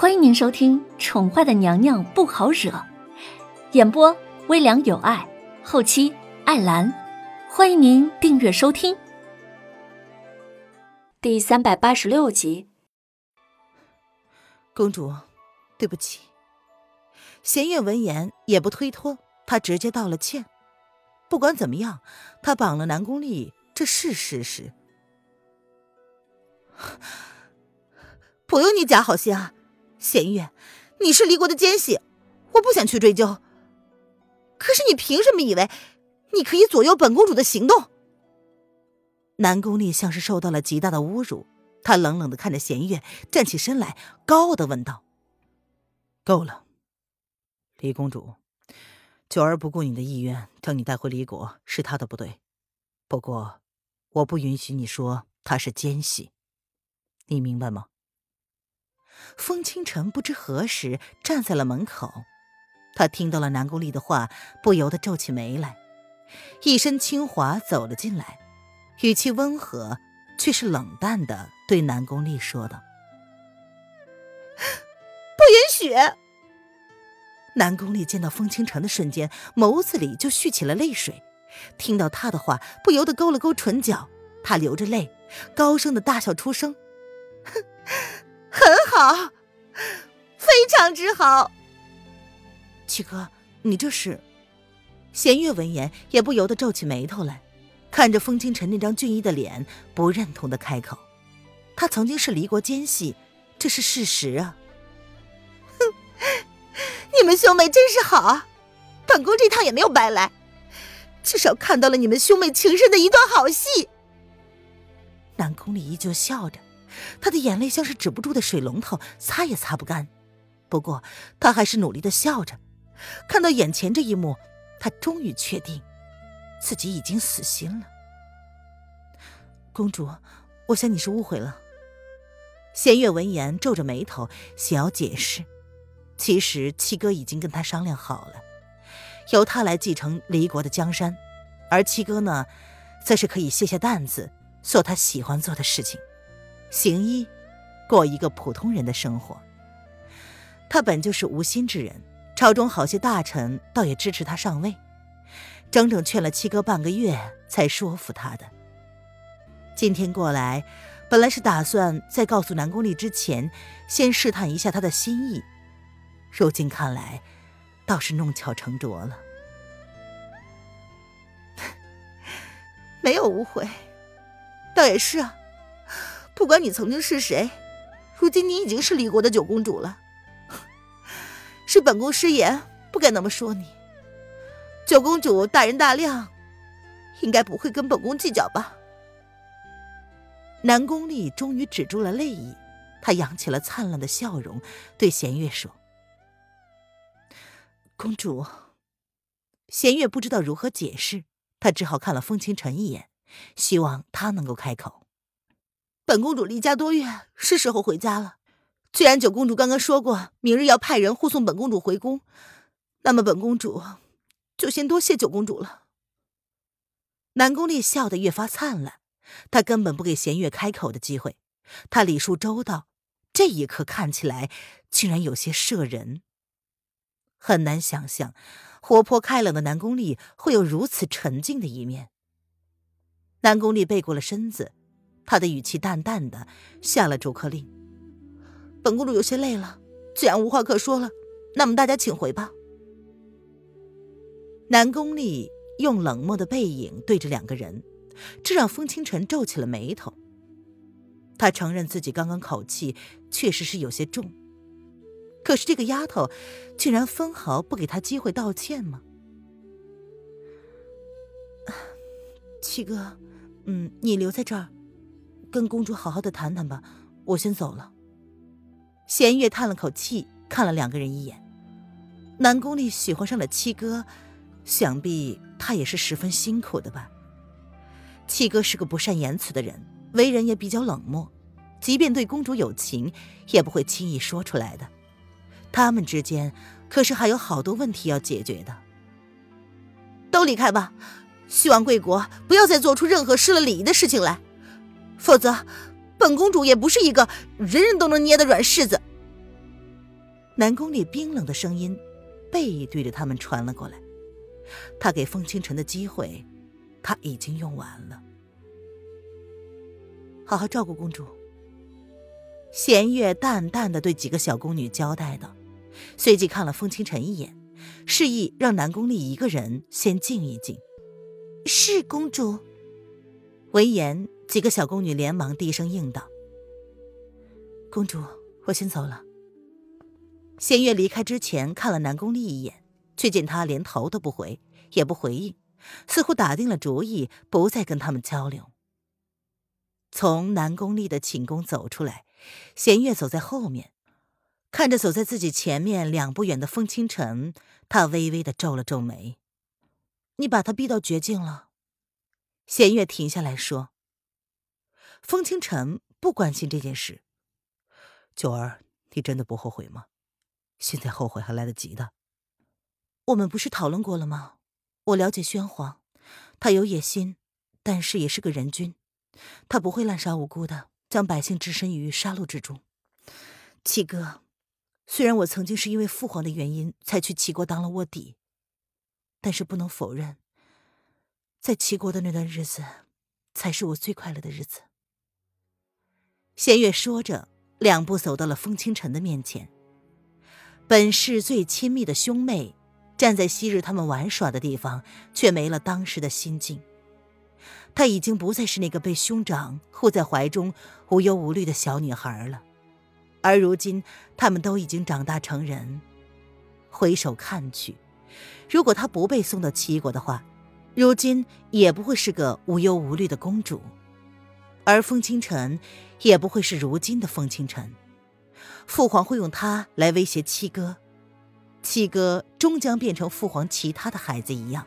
欢迎您收听《宠坏的娘娘不好惹》，演播微凉有爱，后期艾兰。欢迎您订阅收听。第三百八十六集，公主，对不起。弦月闻言也不推脱，她直接道了歉。不管怎么样，她绑了南宫丽，这是事实。不用你假好心啊，弦月，你是离国的奸细，我不想去追究。可是你凭什么以为你可以左右本公主的行动？南宫烈像是受到了极大的侮辱，他冷冷的看着弦月，站起身来，高傲的问道：“够了，李公主，九儿不顾你的意愿将你带回离国，是她的不对。不过，我不允许你说她是奸细，你明白吗？”风清晨不知何时站在了门口，他听到了南宫丽的话，不由得皱起眉来，一身轻华走了进来，语气温和，却是冷淡的对南宫丽说道：“不允许！”南宫丽见到风清晨的瞬间，眸子里就蓄起了泪水，听到他的话，不由得勾了勾唇角，他流着泪，高声的大笑出声：“哼！”很好，非常之好。七哥，你这是？弦月闻言也不由得皱起眉头来，看着风清晨那张俊逸的脸，不认同的开口：“他曾经是离国奸细，这是事实啊。”哼，你们兄妹真是好，本宫这趟也没有白来，至少看到了你们兄妹情深的一段好戏。南宫里依旧笑着。他的眼泪像是止不住的水龙头，擦也擦不干。不过他还是努力的笑着。看到眼前这一幕，他终于确定自己已经死心了。公主，我想你是误会了。弦月闻言皱着眉头，想要解释。其实七哥已经跟他商量好了，由他来继承离国的江山，而七哥呢，则是可以卸下担子，做他喜欢做的事情。行医，过一个普通人的生活。他本就是无心之人，朝中好些大臣倒也支持他上位，整整劝了七哥半个月才说服他的。今天过来，本来是打算在告诉南宫丽之前，先试探一下他的心意，如今看来，倒是弄巧成拙了。没有误会，倒也是啊。不管你曾经是谁，如今你已经是李国的九公主了。是本宫失言，不该那么说你。九公主大人大量，应该不会跟本宫计较吧？南宫丽终于止住了泪意，她扬起了灿烂的笑容，对弦月说：“公主。”弦月不知道如何解释，她只好看了风清晨一眼，希望他能够开口。本公主离家多月，是时候回家了。既然九公主刚刚说过明日要派人护送本公主回宫，那么本公主就先多谢九公主了。南宫烈笑得越发灿烂，他根本不给弦月开口的机会。他礼数周到，这一刻看起来竟然有些摄人。很难想象，活泼开朗的南宫烈会有如此沉静的一面。南宫烈背过了身子。他的语气淡淡的下了逐客令。本公主有些累了，既然无话可说了，那么大家请回吧。南宫丽用冷漠的背影对着两个人，这让风清晨皱起了眉头。他承认自己刚刚口气确实是有些重，可是这个丫头竟然分毫不给他机会道歉吗？七哥，嗯，你留在这儿。跟公主好好的谈谈吧，我先走了。弦月叹了口气，看了两个人一眼。南宫丽喜欢上了七哥，想必他也是十分辛苦的吧。七哥是个不善言辞的人，为人也比较冷漠，即便对公主有情，也不会轻易说出来的。他们之间可是还有好多问题要解决的。都离开吧，希望贵国不要再做出任何失了礼仪的事情来。否则，本公主也不是一个人人都能捏的软柿子。南宫里冰冷的声音背对着他们传了过来。他给风清晨的机会，他已经用完了。好好照顾公主。弦月淡淡的对几个小宫女交代道，随即看了风清晨一眼，示意让南宫丽一个人先静一静。是公主。闻言，几个小宫女连忙低声应道：“公主，我先走了。”弦月离开之前看了南宫丽一眼，却见他连头都不回，也不回应，似乎打定了主意不再跟他们交流。从南宫丽的寝宫走出来，弦月走在后面，看着走在自己前面两步远的风清晨，他微微的皱了皱眉：“你把他逼到绝境了。”弦月停下来说：“风清晨不关心这件事。九儿，你真的不后悔吗？现在后悔还来得及的。我们不是讨论过了吗？我了解宣皇，他有野心，但是也是个人君。”他不会滥杀无辜的，将百姓置身于杀戮之中。七哥，虽然我曾经是因为父皇的原因才去齐国当了卧底，但是不能否认，在齐国的那段日子，才是我最快乐的日子。弦月说着，两步走到了风清晨的面前。本是最亲密的兄妹，站在昔日他们玩耍的地方，却没了当时的心境。她已经不再是那个被兄长护在怀中无忧无虑的小女孩了，而如今他们都已经长大成人。回首看去，如果她不被送到齐国的话，如今也不会是个无忧无虑的公主，而风清晨也不会是如今的风清晨。父皇会用他来威胁七哥，七哥终将变成父皇其他的孩子一样。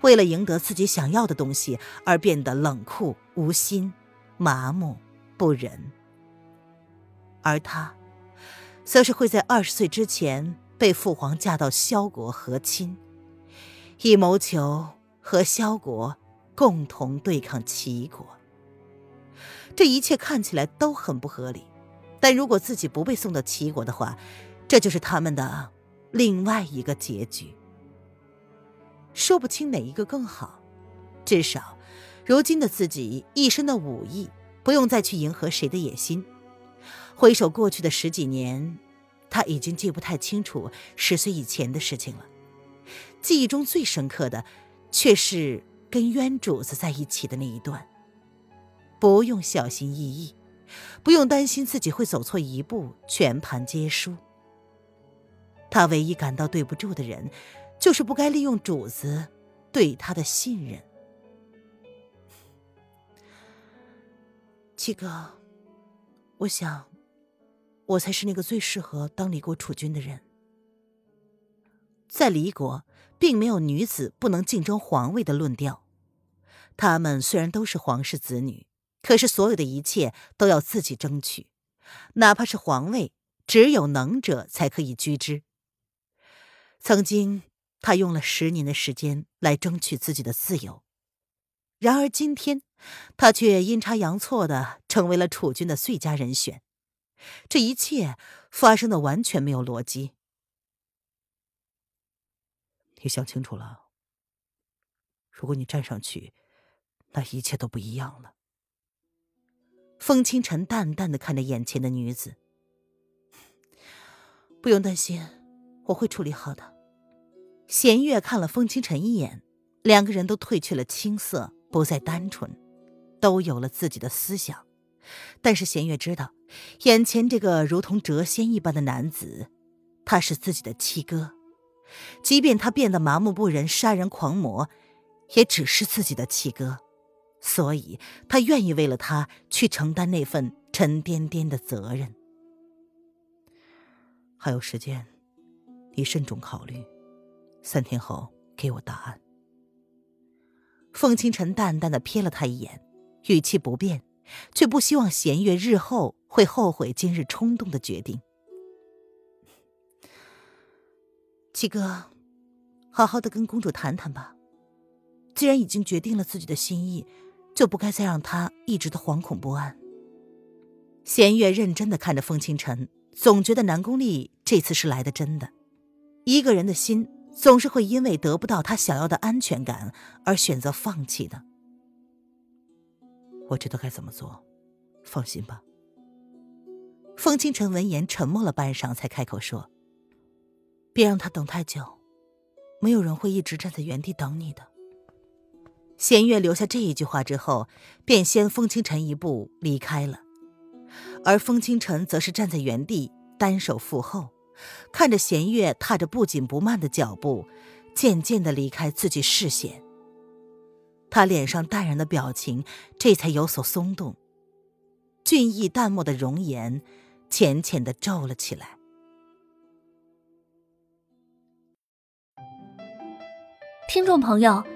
为了赢得自己想要的东西而变得冷酷无心、麻木不仁，而他，则是会在二十岁之前被父皇嫁到萧国和亲，以谋求和萧国共同对抗齐国。这一切看起来都很不合理，但如果自己不被送到齐国的话，这就是他们的另外一个结局。说不清哪一个更好，至少，如今的自己一身的武艺，不用再去迎合谁的野心。回首过去的十几年，他已经记不太清楚十岁以前的事情了。记忆中最深刻的，却是跟冤主子在一起的那一段。不用小心翼翼，不用担心自己会走错一步，全盘皆输。他唯一感到对不住的人。就是不该利用主子对他的信任，七哥，我想，我才是那个最适合当离国储君的人。在离国，并没有女子不能竞争皇位的论调。他们虽然都是皇室子女，可是所有的一切都要自己争取，哪怕是皇位，只有能者才可以居之。曾经。他用了十年的时间来争取自己的自由，然而今天，他却阴差阳错的成为了储君的最佳人选。这一切发生的完全没有逻辑。你想清楚了？如果你站上去，那一切都不一样了。风清晨淡淡的看着眼前的女子，不用担心，我会处理好的。弦月看了风清晨一眼，两个人都褪去了青涩，不再单纯，都有了自己的思想。但是弦月知道，眼前这个如同谪仙一般的男子，他是自己的七哥。即便他变得麻木不仁、杀人狂魔，也只是自己的七哥。所以，他愿意为了他去承担那份沉甸甸的责任。还有时间，你慎重考虑。三天后给我答案。风清晨淡淡的瞥了他一眼，语气不变，却不希望弦月日后会后悔今日冲动的决定。七哥，好好的跟公主谈谈吧。既然已经决定了自己的心意，就不该再让他一直的惶恐不安。弦月认真的看着风清晨，总觉得南宫丽这次是来的真的。一个人的心总是会因为得不到他想要的安全感而选择放弃的。我知道该怎么做，放心吧。风清晨闻言沉默了半晌，才开口说：“别让他等太久，没有人会一直站在原地等你的。”弦月留下这一句话之后，便先风清晨一步离开了，而风清晨则是站在原地，单手负后，看着弦月踏着不紧不慢的脚步，渐渐的离开自己视线。他脸上淡然的表情这才有所松动，俊逸淡漠的容颜浅浅的皱了起来。听众朋友。